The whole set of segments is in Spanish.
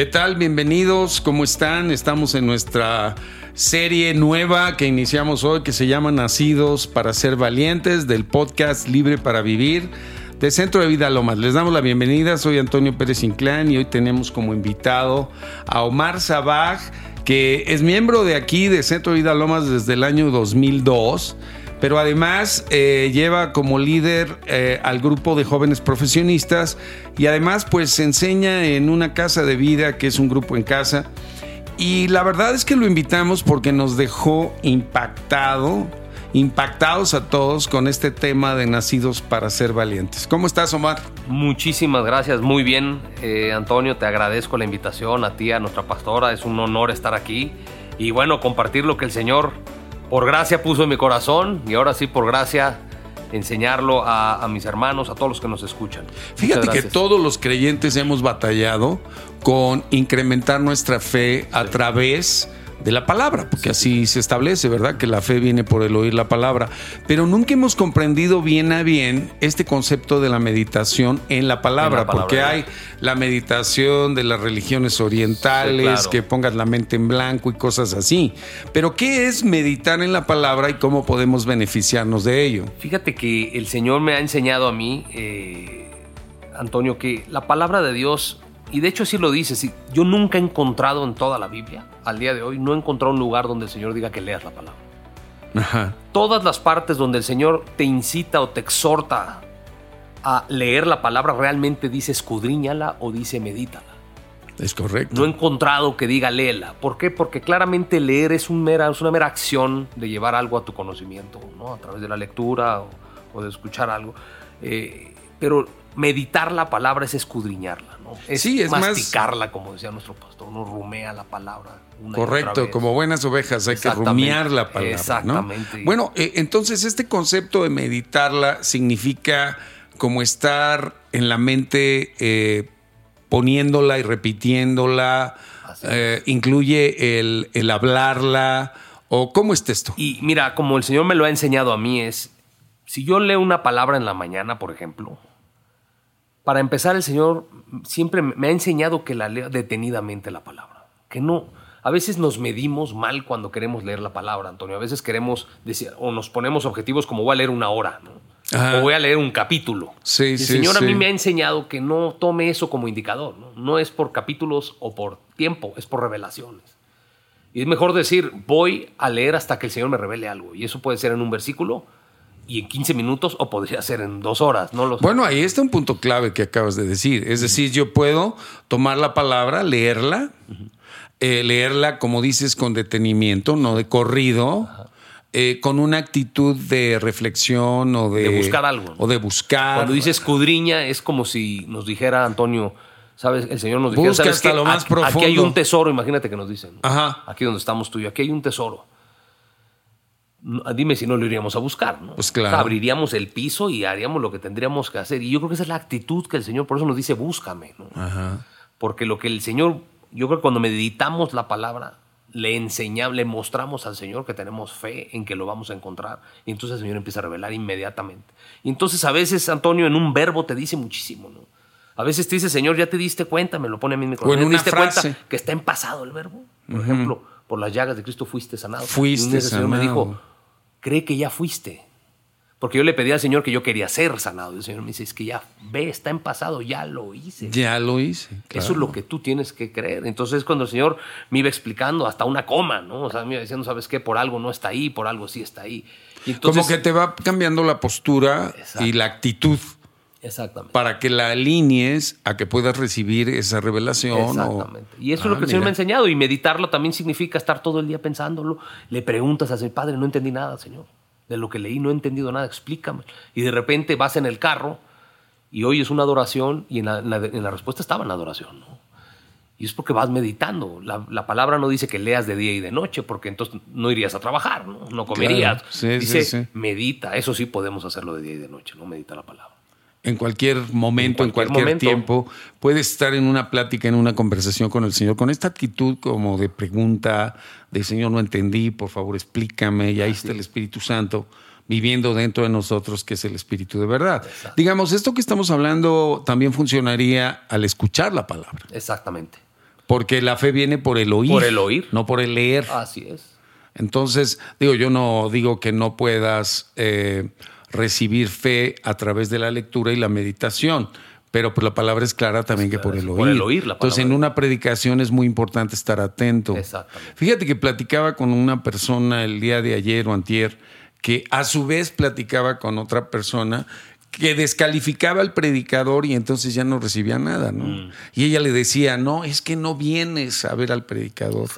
¿Qué tal? Bienvenidos, ¿cómo están? Estamos en nuestra serie nueva que iniciamos hoy que se llama Nacidos para ser valientes del podcast Libre para Vivir de Centro de Vida Lomas. Les damos la bienvenida, soy Antonio Pérez Inclán y hoy tenemos como invitado a Omar Sabaj, que es miembro de aquí de Centro de Vida Lomas desde el año 2002 pero además eh, lleva como líder eh, al grupo de jóvenes profesionistas y además pues enseña en una casa de vida que es un grupo en casa. Y la verdad es que lo invitamos porque nos dejó impactado, impactados a todos con este tema de nacidos para ser valientes. ¿Cómo estás, Omar? Muchísimas gracias, muy bien, eh, Antonio, te agradezco la invitación a ti, a nuestra pastora, es un honor estar aquí y bueno, compartir lo que el Señor por gracia puso en mi corazón y ahora sí por gracia enseñarlo a, mis hermanos, a todos los que nos escuchan. Fíjate que todos los creyentes hemos batallado con incrementar nuestra fe a través de la palabra, porque así se establece, ¿verdad? Que la fe viene por el oír la palabra. Pero nunca hemos comprendido bien a bien este concepto de la meditación en la palabra, porque hay la meditación de las religiones orientales, que pongas la mente en blanco y cosas así. Pero ¿qué es meditar en la palabra y cómo podemos beneficiarnos de ello? Fíjate que el Señor me ha enseñado a mí, eh, Antonio, que la palabra de Dios y de hecho así lo dice, yo nunca he encontrado en toda la Biblia, al día de hoy, no he encontrado un lugar donde el Señor diga que leas la palabra. Todas las partes donde el Señor te incita o te exhorta a leer la palabra, realmente dice escudriñala o dice medítala. Es correcto. No he encontrado que diga léela. ¿Por qué? Porque claramente leer es, un mera, es una mera acción de llevar algo a tu conocimiento, ¿no? a través de la lectura o, de escuchar algo. Eh, pero meditar la palabra es escudriñarla, ¿no? Es, sí, es masticarla, como decía nuestro pastor, uno rumea la palabra. Correcto, como buenas ovejas hay que rumiar la palabra. Exactamente. Bueno, eh, entonces este concepto de meditarla significa como estar en la mente eh, poniéndola y repitiéndola, eh, incluye el, el hablarla, o cómo es esto. Y mira, como el Señor me lo ha enseñado a mí es, si yo leo una palabra en la mañana, por ejemplo, para empezar, el Señor siempre me ha enseñado que la lea detenidamente la palabra. Que no. A veces nos medimos mal cuando queremos leer la palabra, Antonio. A veces queremos decir, o nos ponemos objetivos como voy a leer una hora, o voy a leer un capítulo. Sí, el Señor a mí me ha enseñado que no tome eso como indicador. ¿no? no es por capítulos o por tiempo, es por revelaciones. Y es mejor decir, voy a leer hasta que el Señor me revele algo. Y eso puede ser en un versículo, y en 15 minutos o podría ser en dos horas, ¿no? bueno, ahí está un punto clave que acabas de decir. Es decir, yo puedo tomar la palabra, leerla, eh, leerla, como dices, con detenimiento, no de corrido. Eh, con una actitud de reflexión o de, buscar algo. O de buscar. Cuando dice escudriña, es como si nos dijera Antonio, ¿sabes? El Señor nos dijera, ¿sabes hasta lo más profundo. Aquí hay un tesoro, imagínate que nos dicen. Ajá. Aquí donde estamos tú y aquí hay un tesoro dime si no lo iríamos a buscar, ¿no? Pues claro. abriríamos el piso y haríamos lo que tendríamos que hacer. Y yo creo que esa es la actitud que el Señor, por eso nos dice, búscame, ¿no? Porque lo que el Señor, yo creo que cuando meditamos la palabra, le enseñamos, le mostramos al Señor que tenemos fe en que lo vamos a encontrar. Y entonces el Señor empieza a revelar inmediatamente. Y entonces a veces, Antonio, en un verbo te dice muchísimo, ¿no? A veces te dice, Señor, ya te diste cuenta, me lo pone a mí en mi corazón. O en una diste frase. cuenta que está en pasado el verbo? Por ejemplo, por las llagas de Cristo fuiste sanado. Fuiste y Señor me dijo, cree que ya fuiste. Porque yo le pedí al Señor que yo quería ser sanado. Y el Señor me dice, es que ya ve, está en pasado, ya lo hice. Ya lo hice. Eso es lo que tú tienes que creer. Entonces cuando el Señor me iba explicando hasta una coma, ¿no? O sea, me iba diciendo, ¿sabes qué? Por algo no está ahí, por algo sí está ahí. Como que te va cambiando la postura y la actitud. Exactamente. Para que la alinees a que puedas recibir esa revelación. Exactamente. Y eso es lo que el Señor me ha enseñado. Y meditarlo también significa estar todo el día pensándolo. Le preguntas a su padre, no entendí nada, Señor. De lo que leí no he entendido nada, explícame. Y de repente vas en el carro y oyes una adoración y en la, respuesta estaba en la adoración. ¿no? Y es porque vas meditando. La, palabra no dice que leas de día y de noche, porque entonces no irías a trabajar, no, no comerías. dice, medita. Eso sí podemos hacerlo de día y de noche, no medita la palabra en cualquier momento, en cualquier, tiempo, puedes estar en una plática, en una conversación con el Señor, con esta actitud como de pregunta, de Señor, no entendí, por favor explícame, y ahí está el Espíritu Santo viviendo dentro de nosotros, que es el Espíritu de verdad. Digamos, esto que estamos hablando también funcionaría al escuchar la palabra. Exactamente. Porque la fe viene por el oír. Por el oír. No por el leer. Así es. Entonces, digo, yo no digo que no puedas eh, recibir fe a través de la lectura y la meditación, pero pues la palabra es clara también que por el oír. Por el oír la Entonces, en una predicación es muy importante estar atento. Fíjate que platicaba con una persona el día de ayer o antier, que a su vez platicaba con otra persona que descalificaba al predicador y entonces ya no recibía nada, ¿no? Mm. Y ella le decía, no, es que no vienes a ver al predicador,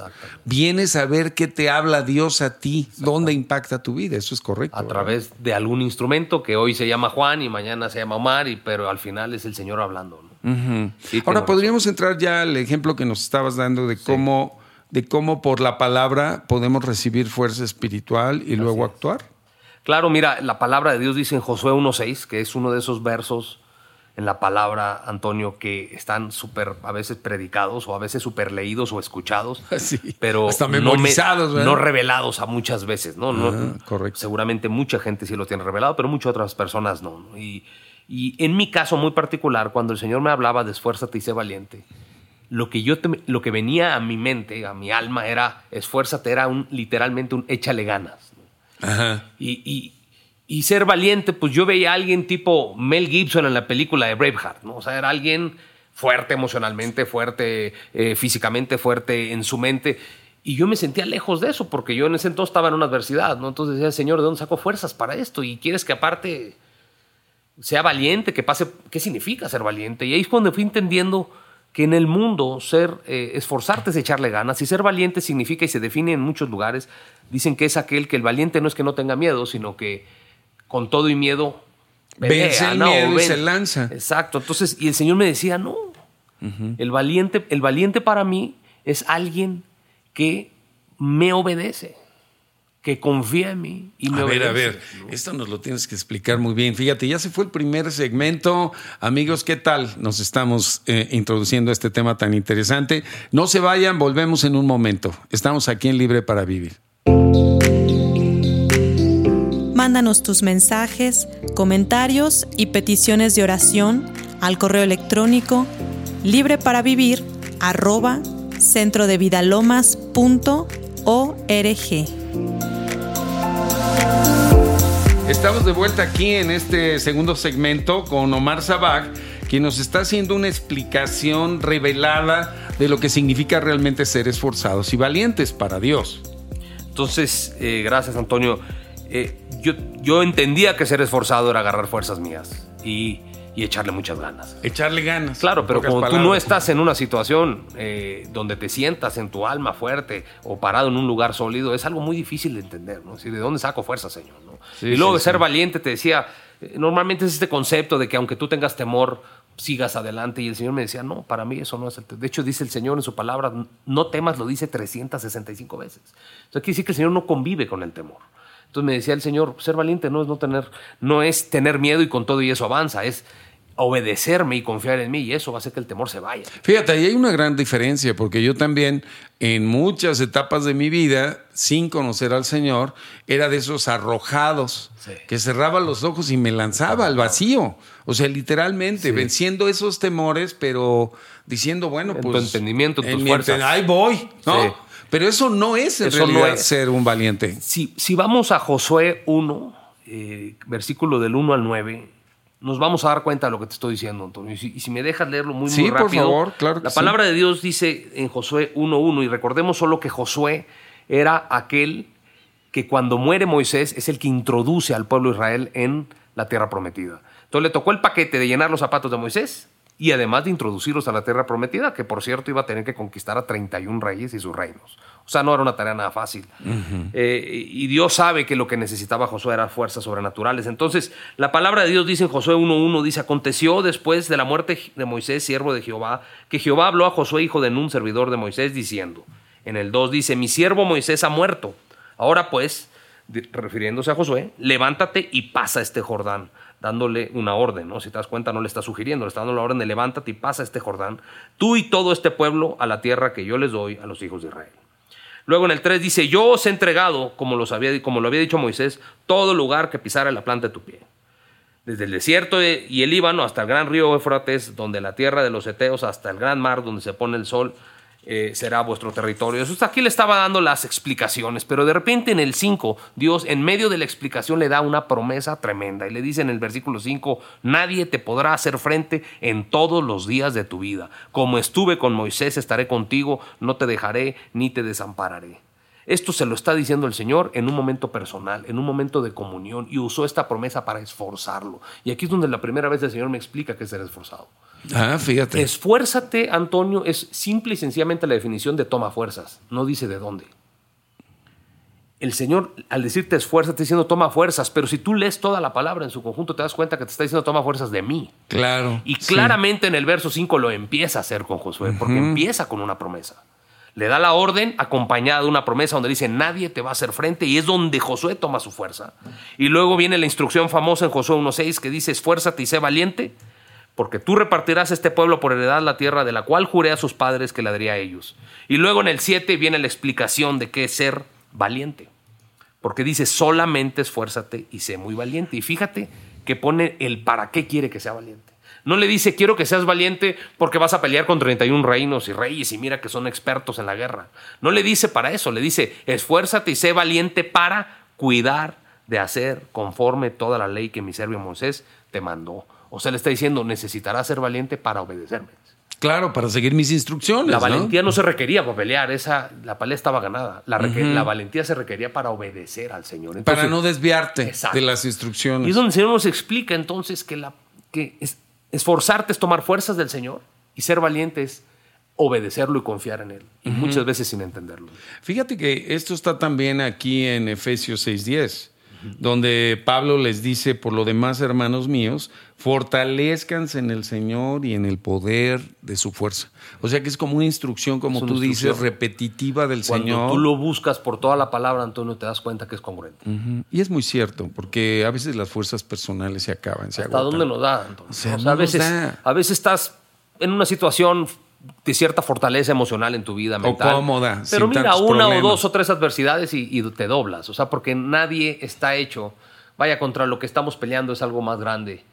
vienes a ver qué te habla Dios a ti, dónde impacta tu vida, eso es correcto. A través de algún instrumento que hoy se llama Juan y mañana se llama Omar, y, pero al final es el Señor hablando. ¿no? Ahora, podríamos entrar ya al ejemplo que nos estabas dando de cómo, de cómo por la palabra podemos recibir fuerza espiritual y luego actuar. Claro, mira, la palabra de Dios dice en Josué 1.6, que es uno de esos versos en la palabra, Antonio, que están súper a veces predicados o a veces súper leídos o escuchados, pero hasta memorizados, no, no, revelados a muchas veces, ¿no? Ah, correcto. Seguramente mucha gente sí lo tiene revelado, pero muchas otras personas no. Y, y, en mi caso muy particular, cuando el Señor me hablaba de esfuérzate y sé valiente, lo que, yo lo que venía a mi mente, a mi alma, era esfuérzate, era un, literalmente un échale ganas. Y, y, ser valiente, pues yo veía a alguien tipo Mel Gibson en la película de Braveheart, ¿no? O sea, era alguien fuerte emocionalmente, fuerte eh, físicamente, fuerte en su mente. Y yo me sentía lejos de eso, porque yo en ese entonces estaba en una adversidad, ¿no? Entonces decía, Señor, ¿de dónde saco fuerzas para esto? Y quieres que aparte sea valiente, que pase, ¿qué significa ser valiente? Y ahí es cuando fui entendiendo que en el mundo ser, eh, esforzarte es echarle ganas y ser valiente significa y se define en muchos lugares, dicen que es aquel que el valiente no es que no tenga miedo, sino que con todo y miedo vence el miedo y se lanza. Exacto, entonces, y el Señor me decía, no, el, valiente, el valiente para mí es alguien que me obedece que confía en mí y me A ver, a ver, esto nos lo tienes que explicar muy bien. Fíjate, ya se fue el primer segmento. Amigos, ¿qué tal? Nos estamos eh, introduciendo a este tema tan interesante. No se vayan, volvemos en un momento. Estamos aquí en Libre para Vivir. Mándanos tus mensajes, comentarios y peticiones de oración al correo electrónico libreparavivir arroba Estamos de vuelta aquí en este segundo segmento con Omar Sabag, quien nos está haciendo una explicación revelada de lo que significa realmente ser esforzados y valientes para Dios. Entonces, eh, gracias Antonio. Eh, yo, yo entendía que ser esforzado era agarrar fuerzas mías y y echarle muchas ganas. Echarle ganas. Claro, pero como tú no estás en una situación eh, donde te sientas en tu alma fuerte o parado en un lugar sólido, es algo muy difícil de entender, ¿no? ¿De dónde saco fuerza, Señor? ¿no? Y luego de ser valiente, te decía, eh, normalmente es este concepto de que aunque tú tengas temor, sigas adelante. Y el Señor me decía, no, para mí eso no es el De hecho, dice el Señor en su palabra, no temas, lo dice 365 veces. Entonces quiere decir que el Señor no convive con el temor. Entonces me decía el Señor, ser valiente no es no tener, no es tener miedo y con todo y eso avanza, es obedecerme y confiar en mí y eso va a hacer que el temor se vaya. Fíjate, ahí hay una gran diferencia porque yo también en muchas etapas de mi vida, sin conocer al Señor, era de esos arrojados que cerraba los ojos y me lanzaba al vacío. O sea, literalmente, venciendo esos temores, pero diciendo, bueno, pues... Tu entendimiento, tus fuerzas. ahí voy, ¿no? Pero eso no es en realidad ser un valiente. Si, si vamos a Josué 1, eh, versículo del 1 al 9, nos vamos a dar cuenta de lo que te estoy diciendo, Antonio. Y si, me dejas leerlo muy, muy rápido. por favor, claro. la palabra de Dios dice en Josué 1.1, y recordemos solo que Josué era aquel que cuando muere Moisés es el que introduce al pueblo de Israel en la tierra prometida. Entonces le tocó el paquete de llenar los zapatos de Moisés y además de introducirlos a la tierra prometida, que por cierto iba a tener que conquistar a 31 reyes y sus reinos. O sea, no era una tarea nada fácil. Eh, y Dios sabe que lo que necesitaba Josué era fuerzas sobrenaturales. Entonces, la palabra de Dios dice en Josué 1.1, dice, aconteció después de la muerte de Moisés, siervo de Jehová, que Jehová habló a Josué, hijo de Nun, servidor de Moisés, diciendo, en el 2 dice, mi siervo Moisés ha muerto. Ahora pues, refiriéndose a Josué, levántate y pasa este Jordán dándole una orden, ¿no? Si te das cuenta, no le está sugiriendo, le está dando la orden de levántate y pasa este Jordán, tú y todo este pueblo a la tierra que yo les doy a los hijos de Israel. Luego en el 3 dice, yo os he entregado, como, los había, como lo había dicho Moisés, todo lugar que pisara la planta de tu pie. Desde el desierto y el Líbano hasta el gran río Éfrates, donde la tierra de los Eteos, hasta el gran mar donde se pone el sol, eh, será vuestro territorio. Eso aquí le estaba dando las explicaciones, pero de repente en el 5, Dios en medio de la explicación le da una promesa tremenda y le dice en el versículo 5, nadie te podrá hacer frente en todos los días de tu vida. Como estuve con Moisés, estaré contigo, no te dejaré ni te desampararé. Esto se lo está diciendo el Señor en un momento personal, en un momento de comunión, y usó esta promesa para esforzarlo. Y aquí es donde la primera vez el Señor me explica que ser esforzado. Ah, fíjate. Esfuérzate, Antonio, es simple y sencillamente la definición de toma fuerzas. No dice de dónde. El Señor, al decirte esfuérzate, está diciendo toma fuerzas, pero si tú lees toda la palabra en su conjunto, te das cuenta que te está diciendo toma fuerzas de mí. Claro. Y claramente en el verso 5 lo empieza a hacer con Josué, porque empieza con una promesa. Le da la orden acompañada de una promesa donde dice nadie te va a hacer frente y es donde Josué toma su fuerza. Y luego viene la instrucción famosa en Josué 1.6 que dice esfuérzate y sé valiente porque tú repartirás este pueblo por heredad la tierra de la cual juré a sus padres que la daría a ellos. Y luego en el 7 viene la explicación de qué es ser valiente, porque dice solamente esfuérzate y sé muy valiente. Y fíjate que pone el para qué quiere que sea valiente. No le dice quiero que seas valiente porque vas a pelear con 31 reinos y reyes y mira que son expertos en la guerra. No le dice para eso, le dice esfuérzate y sé valiente para cuidar de hacer conforme toda la ley que mi servio Moisés te mandó. O sea, le está diciendo, necesitarás ser valiente para obedecerme. Claro, para seguir mis instrucciones. La valentía no, se requería para pelear, esa, la pelea estaba ganada. La, la valentía se requería para obedecer al Señor. para no desviarte de las instrucciones. Y es donde el Señor nos explica entonces que, la, que esforzarte es tomar fuerzas del Señor y ser valiente es obedecerlo y confiar en Él. Y muchas veces sin entenderlo. Fíjate que esto está también aquí en Efesios 6.10 donde Pablo les dice, por lo demás, hermanos míos, fortalezcanse en el Señor y en el poder de su fuerza. O sea que es como una instrucción, como tú dices, repetitiva del Señor. Cuando tú lo buscas por toda la palabra, Antonio, te das cuenta que es congruente. Y es muy cierto, porque a veces las fuerzas personales se acaban, se ¿Hasta dónde nos da, Antonio? a, veces, a veces estás en una situación de cierta fortaleza emocional en tu vida mental. O cómoda. Pero mira, una o dos o tres adversidades y, te doblas. O sea, porque nadie está hecho. Vaya, contra lo que estamos peleando es algo más grande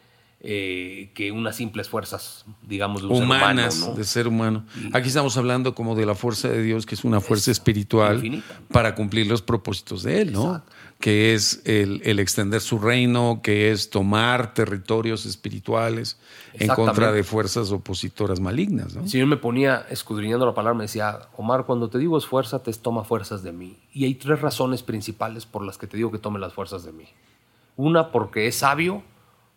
eh, que unas simples fuerzas, digamos, de un Humanas, ser humano. de ser humano. Aquí estamos hablando como de la fuerza de Dios, que es una fuerza espiritual para cumplir los propósitos de Él, ¿no? Que es el, el extender su reino, que es tomar territorios espirituales en contra de fuerzas opositoras malignas. ¿no? El Señor me ponía escudriñando la palabra, me decía, Omar, cuando te digo esfuérzate, toma fuerzas de mí. Y hay tres razones principales por las que te digo que tome las fuerzas de mí. Una, porque es sabio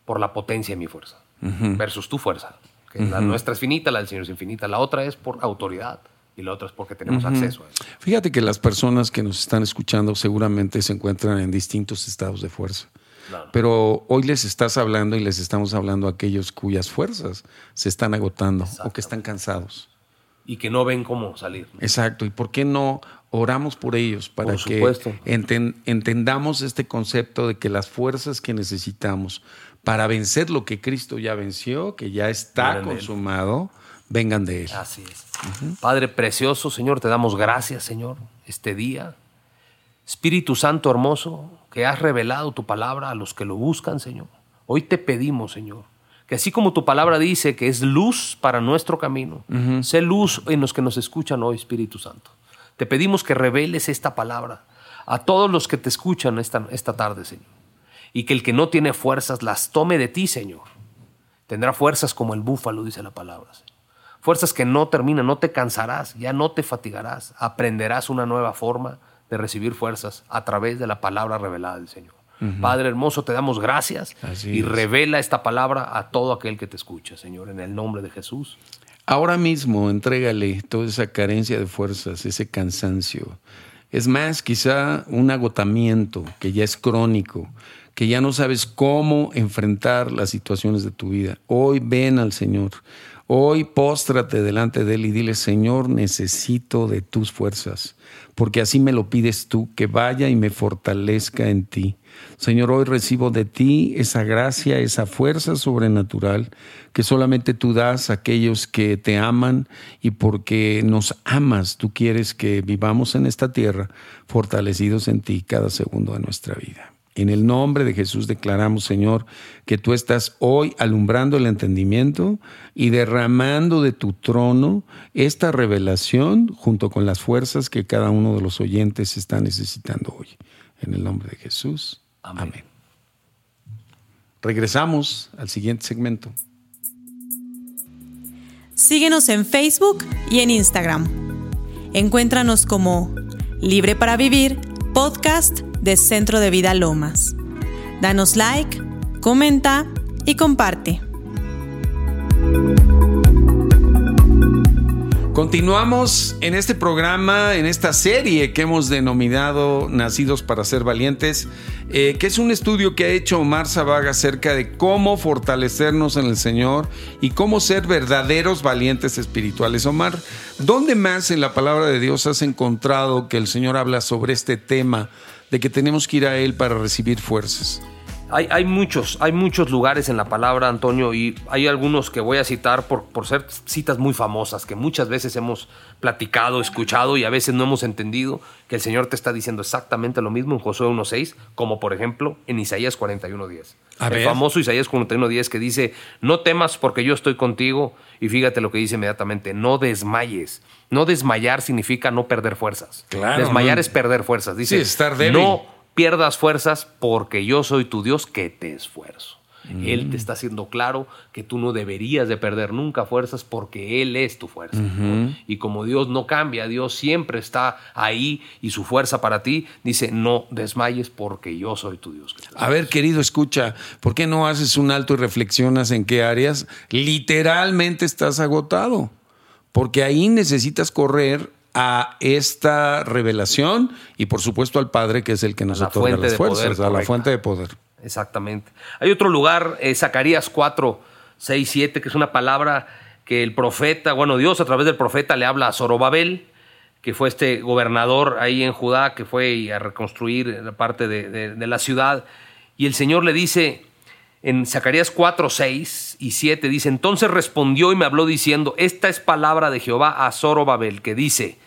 por la potencia de mi fuerza, versus tu fuerza. Que La nuestra es finita, la del Señor es infinita. La otra es por autoridad y la otra es porque tenemos acceso a eso. Fíjate que las personas que nos están escuchando seguramente se encuentran en distintos estados de fuerza. Pero hoy les estás hablando y les estamos hablando a aquellos cuyas fuerzas se están agotando o que están cansados. Y que no ven cómo salir. Exacto. ¿Y por qué no oramos por ellos para que entendamos este concepto de que las fuerzas que necesitamos para vencer lo que Cristo ya venció, que ya está consumado, vengan de Él. Así es. Padre precioso, Señor, te damos gracias, Señor, este día. Espíritu Santo hermoso, que has revelado tu palabra a los que lo buscan, Señor. Hoy te pedimos, Señor, que así como tu palabra dice que es luz para nuestro camino, sé luz en los que nos escuchan hoy, Espíritu Santo. Te pedimos que reveles esta palabra a todos los que te escuchan esta, esta tarde, Señor. Y que el que no tiene fuerzas las tome de ti, Señor. Tendrá fuerzas como el búfalo, dice la palabra. Señor. Fuerzas que no terminan, no te cansarás, ya no te fatigarás, aprenderás una nueva forma de recibir fuerzas a través de la palabra revelada del Señor. Padre hermoso, te damos gracias y revela esta palabra a todo aquel que te escucha, Señor, en el nombre de Jesús. Ahora mismo entrégale toda esa carencia de fuerzas, ese cansancio. Es más, quizá un agotamiento que ya es crónico, que ya no sabes cómo enfrentar las situaciones de tu vida. Hoy ven al Señor. Hoy póstrate delante de Él y dile, Señor, necesito de tus fuerzas, porque así me lo pides tú, que vaya y me fortalezca en ti. Señor, hoy recibo de ti esa gracia, esa fuerza sobrenatural que solamente tú das a aquellos que te aman y porque nos amas, tú quieres que vivamos en esta tierra fortalecidos en ti cada segundo de nuestra vida. En el nombre de Jesús declaramos, Señor, que tú estás hoy alumbrando el entendimiento y derramando de tu trono esta revelación junto con las fuerzas que cada uno de los oyentes está necesitando hoy. En el nombre de Jesús. Amén. Regresamos al siguiente segmento. Síguenos en Facebook y en Instagram. Encuéntranos como Libre para Vivir, podcast de Centro de Vida Lomas. Danos like, comenta y comparte. Continuamos en este programa, en esta serie que hemos denominado Nacidos para ser valientes, eh, que es un estudio que ha hecho Omar Zabaga acerca de cómo fortalecernos en el Señor y cómo ser verdaderos valientes espirituales. Omar, ¿dónde más en la palabra de Dios has encontrado que el Señor habla sobre este tema de que tenemos que ir a Él para recibir fuerzas? Hay, muchos, hay muchos lugares en la palabra, Antonio, y hay algunos que voy a citar por, por ser citas muy famosas, que muchas veces hemos platicado, escuchado y a veces no hemos entendido que el Señor te está diciendo exactamente lo mismo en Josué 1.6, como por ejemplo en Isaías 41.10. El famoso Isaías 41.10 que dice, no temas porque yo estoy contigo, y fíjate lo que dice inmediatamente, no desmayes. No desmayar significa no perder fuerzas. Desmayar es perder fuerzas. Dice, estar débil. no pierdas fuerzas porque yo soy tu Dios que te esfuerzo. Él te está haciendo claro que tú no deberías de perder nunca fuerzas porque Él es tu fuerza. Y como Dios no cambia, Dios siempre está ahí y su fuerza para ti, dice, no desmayes porque yo soy tu Dios. A ver, querido, escucha, ¿por qué no haces un alto y reflexionas en qué áreas literalmente estás agotado? Porque ahí necesitas correr a esta revelación y por supuesto al Padre que es el que nos otorga las fuerzas, a la fuente de poder. Exactamente. Hay otro lugar, eh, Zacarías 4, 6, 7, que es una palabra que el profeta, bueno, Dios a través del profeta le habla a Zorobabel, que fue este gobernador ahí en Judá, que fue a reconstruir la parte de, de la ciudad, y el Señor le dice, en Zacarías 4, 6 y 7 dice, entonces respondió y me habló diciendo, esta es palabra de Jehová a Zorobabel, que dice,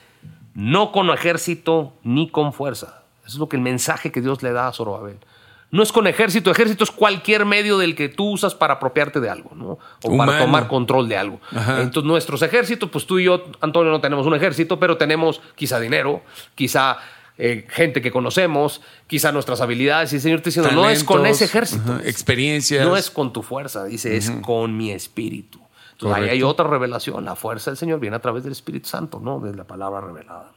no con ejército ni con fuerza. Eso es lo que el mensaje que Dios le da a Zorobabel. No es con ejército, ejército es cualquier medio del que tú usas para apropiarte de algo, ¿no? O para tomar control de algo. Entonces, nuestros ejércitos, pues tú y yo, Antonio, no tenemos un ejército, pero tenemos quizá dinero, quizá eh, gente que conocemos, quizá nuestras habilidades. Y el Señor te diciendo, no es con ese ejército. experiencias. No es con tu fuerza, dice, es con mi espíritu. Entonces ahí hay otra revelación. La fuerza del Señor viene a través del Espíritu Santo, ¿no? De la palabra revelada.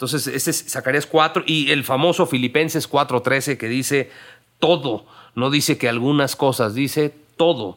Entonces, ese es Zacarías 4 y el famoso Filipenses 4:13 que dice todo. No dice que algunas cosas, dice todo.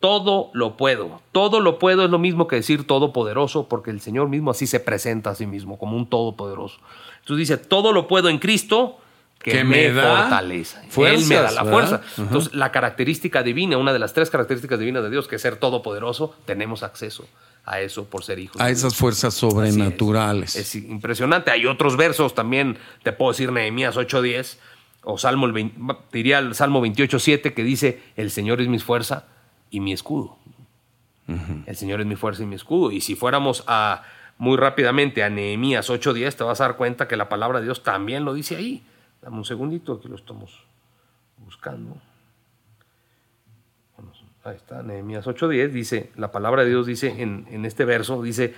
Todo lo puedo. Todo lo puedo es lo mismo que decir todopoderoso, porque el Señor mismo así se presenta a sí mismo, como un todopoderoso. Entonces dice, todo lo puedo en Cristo que, me, da fortaleza. Él me da la fuerza. Entonces, la característica divina, una de las tres características divinas de Dios, que es ser todopoderoso, tenemos acceso a eso por ser hijos. A esas fuerzas sobrenaturales. Es. impresionante. Hay otros versos también, te puedo decir Nehemías 8:10 o Salmo diría el Salmo 28:7 que dice, "El Señor es mi fuerza y mi escudo." El Señor es mi fuerza y mi escudo. Y si fuéramos a muy rápidamente a Nehemías 8:10, te vas a dar cuenta que la palabra de Dios también lo dice ahí. Dame un segundito, aquí lo estamos buscando. ahí está, Nehemías 8:10 dice, la palabra de Dios dice en, en este verso, dice,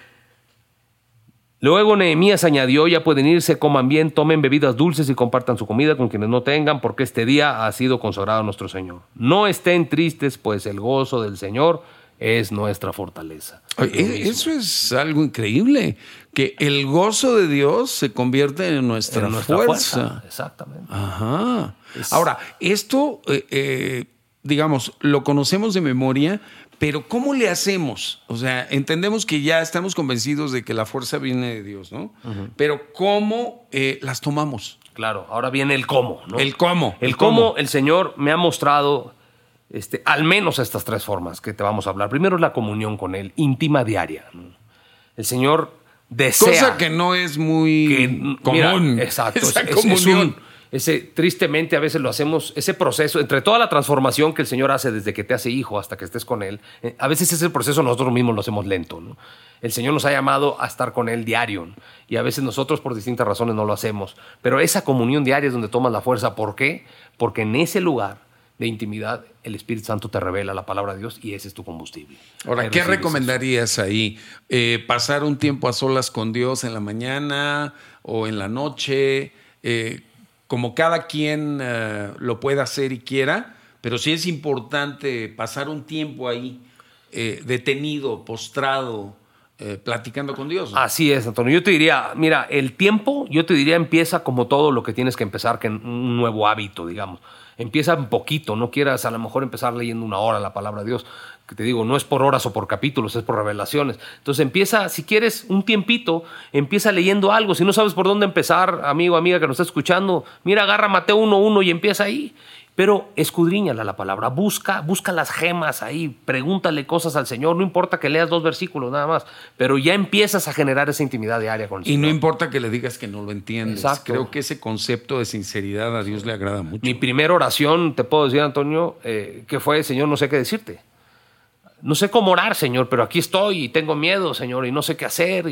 Luego Nehemías añadió, ya pueden irse, coman bien, tomen bebidas dulces y compartan su comida con quienes no tengan, porque este día ha sido consagrado a nuestro Señor. No estén tristes, pues el gozo del Señor es nuestra fortaleza. E-, eso es algo increíble, que el gozo de Dios se convierte en nuestra, fuerza. Exactamente. Ajá. Ahora, esto, eh, eh, digamos, lo conocemos de memoria, pero ¿cómo le hacemos? O sea, entendemos que ya estamos convencidos de que la fuerza viene de Dios, ¿no? Pero ¿cómo eh, las tomamos? Claro, ahora viene el cómo, ¿no? El cómo. El, cómo el Señor me ha mostrado este, al menos estas tres formas que te vamos a hablar. Primero es la comunión con Él, íntima diaria. El Señor desea. Cosa que no es muy común. exacto. ese, tristemente a veces lo hacemos, ese proceso, entre toda la transformación que el Señor hace desde que te hace hijo hasta que estés con Él, eh, a veces ese proceso nosotros mismos lo hacemos lento. ¿no? El Señor nos ha llamado a estar con Él diario y a veces nosotros por distintas razones no lo hacemos. Pero esa comunión diaria es donde tomas la fuerza. ¿Por qué? Porque en ese lugar de intimidad el Espíritu Santo te revela la palabra de Dios y ese es tu combustible. Ahora, ¿qué recomendarías ahí? Eh, ¿Pasar un tiempo a solas con Dios en la mañana o en la noche? Eh, como cada quien eh, lo pueda hacer y quiera, pero sí es importante pasar un tiempo ahí eh, detenido, postrado, eh, platicando con Dios. Así es, Antonio. Yo te diría, mira, el tiempo, yo te diría, empieza como todo lo que tienes que empezar, que un nuevo hábito, digamos. Empieza un poquito, no quieras a lo mejor empezar leyendo una hora la palabra de Dios que te digo, no es por horas o por capítulos, es por revelaciones. Entonces empieza, si quieres un tiempito, empieza leyendo algo. Si no sabes por dónde empezar, amigo, amiga que nos está escuchando, mira, agarra Mateo 1.1 y empieza ahí. Pero escudriñala la palabra, busca, busca las gemas ahí, pregúntale cosas al Señor, no importa que leas dos versículos nada más, pero ya empiezas a generar esa intimidad diaria con el Señor. Y no importa que le digas que no lo entiendes. Creo que ese concepto de sinceridad a Dios le agrada mucho. Mi primera oración, te puedo decir, Antonio, eh, que fue, Señor, no sé qué decirte no sé cómo orar, Señor, pero aquí estoy y tengo miedo, Señor, y no sé qué hacer.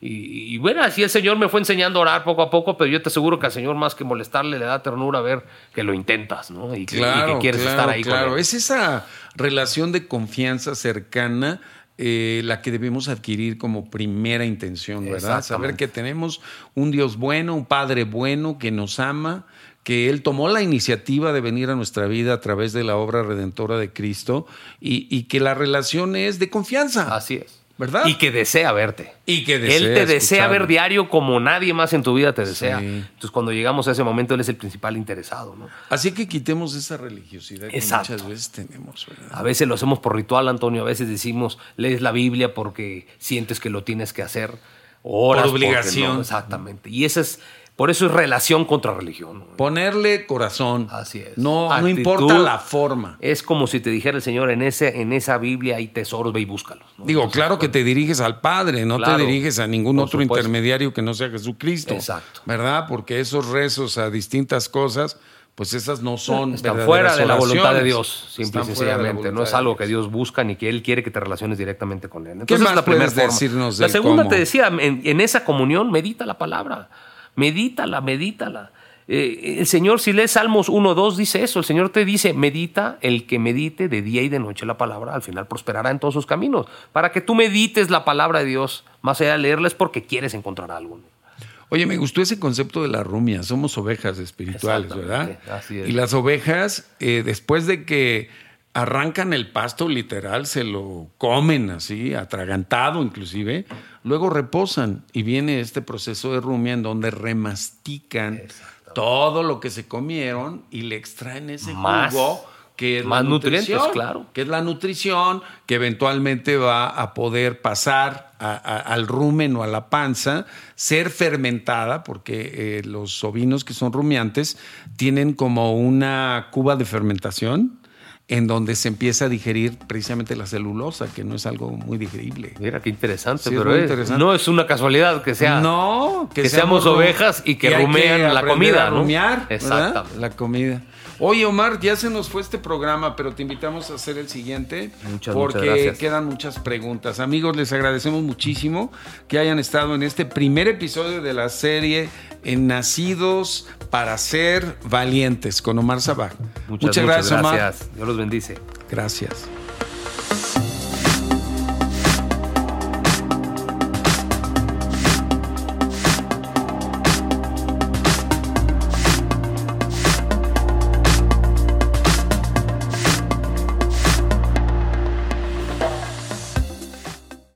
Y, bueno, así el Señor me fue enseñando a orar poco a poco, pero yo te aseguro que al Señor más que molestarle le da ternura ver que lo intentas, ¿no? Y que, quieres estar ahí claro. con él. Es esa relación de confianza cercana eh, la que debemos adquirir como primera intención, ¿verdad? Saber que tenemos un Dios bueno, un Padre bueno que nos ama, que Él tomó la iniciativa de venir a nuestra vida a través de la obra redentora de Cristo y, que la relación es de confianza. Así es. ¿Verdad? Y que desea verte. Y que desea Él te desea ver diario como nadie más en tu vida te desea. Entonces, cuando llegamos a ese momento, Él es el principal interesado. ¿no? Así que quitemos esa religiosidad que muchas veces tenemos. A veces lo hacemos por ritual, Antonio. A veces decimos, lees la Biblia porque sientes que lo tienes que hacer. por obligación. exactamente. Y esa es por eso es relación contra religión. Ponerle corazón. Así es. No, no importa la forma. Es como si te dijera el Señor, en, ese, en esa Biblia hay tesoros, ve y búscalos. Digo, claro que te diriges al Padre, no te diriges a ningún otro intermediario que no sea Jesucristo. Exacto. ¿Verdad? Porque esos rezos a distintas cosas, pues esas no son. Están fuera de la voluntad de Dios, simple y sencillamente. No es algo que Dios busca ni que Él quiere que te relaciones directamente con Él. Entonces, ¿Qué más la primera decirnos La segunda te decía, en esa comunión medita la palabra. Medítala, medítala. Eh, el Señor, si lees Salmos 1, 2, dice eso. El Señor te dice, medita, el que medite de día y de noche la palabra, al final prosperará en todos sus caminos. Para que tú medites la palabra de Dios, más allá de leerla, es porque quieres encontrar algo. Oye, me gustó ese concepto de la rumia. Somos ovejas espirituales, ¿verdad? Así es. Y las ovejas, eh, después de que arrancan el pasto literal, se lo comen así, atragantado inclusive, luego reposan y viene este proceso de rumia en donde remastican todo lo que se comieron y le extraen ese jugo que es más nutrientes, claro. Que es la nutrición que eventualmente va a poder pasar al rumen o a la panza, ser fermentada, porque eh, los ovinos que son rumiantes tienen como una cuba de fermentación en donde se empieza a digerir precisamente la celulosa, que no es algo muy digerible. Mira qué interesante, pero no es una casualidad que sea no, que, seamos ovejas y que rumean la comida, ¿no? Exactamente. La comida. Oye, Omar, ya se nos fue este programa, pero te invitamos a hacer el siguiente muchas, porque quedan muchas preguntas. Amigos, les agradecemos muchísimo que hayan estado en este primer episodio de la serie en Nacidos para ser valientes con Omar Sabah. Muchas, muchas, gracias, gracias, Omar. Dios los bendice. Gracias.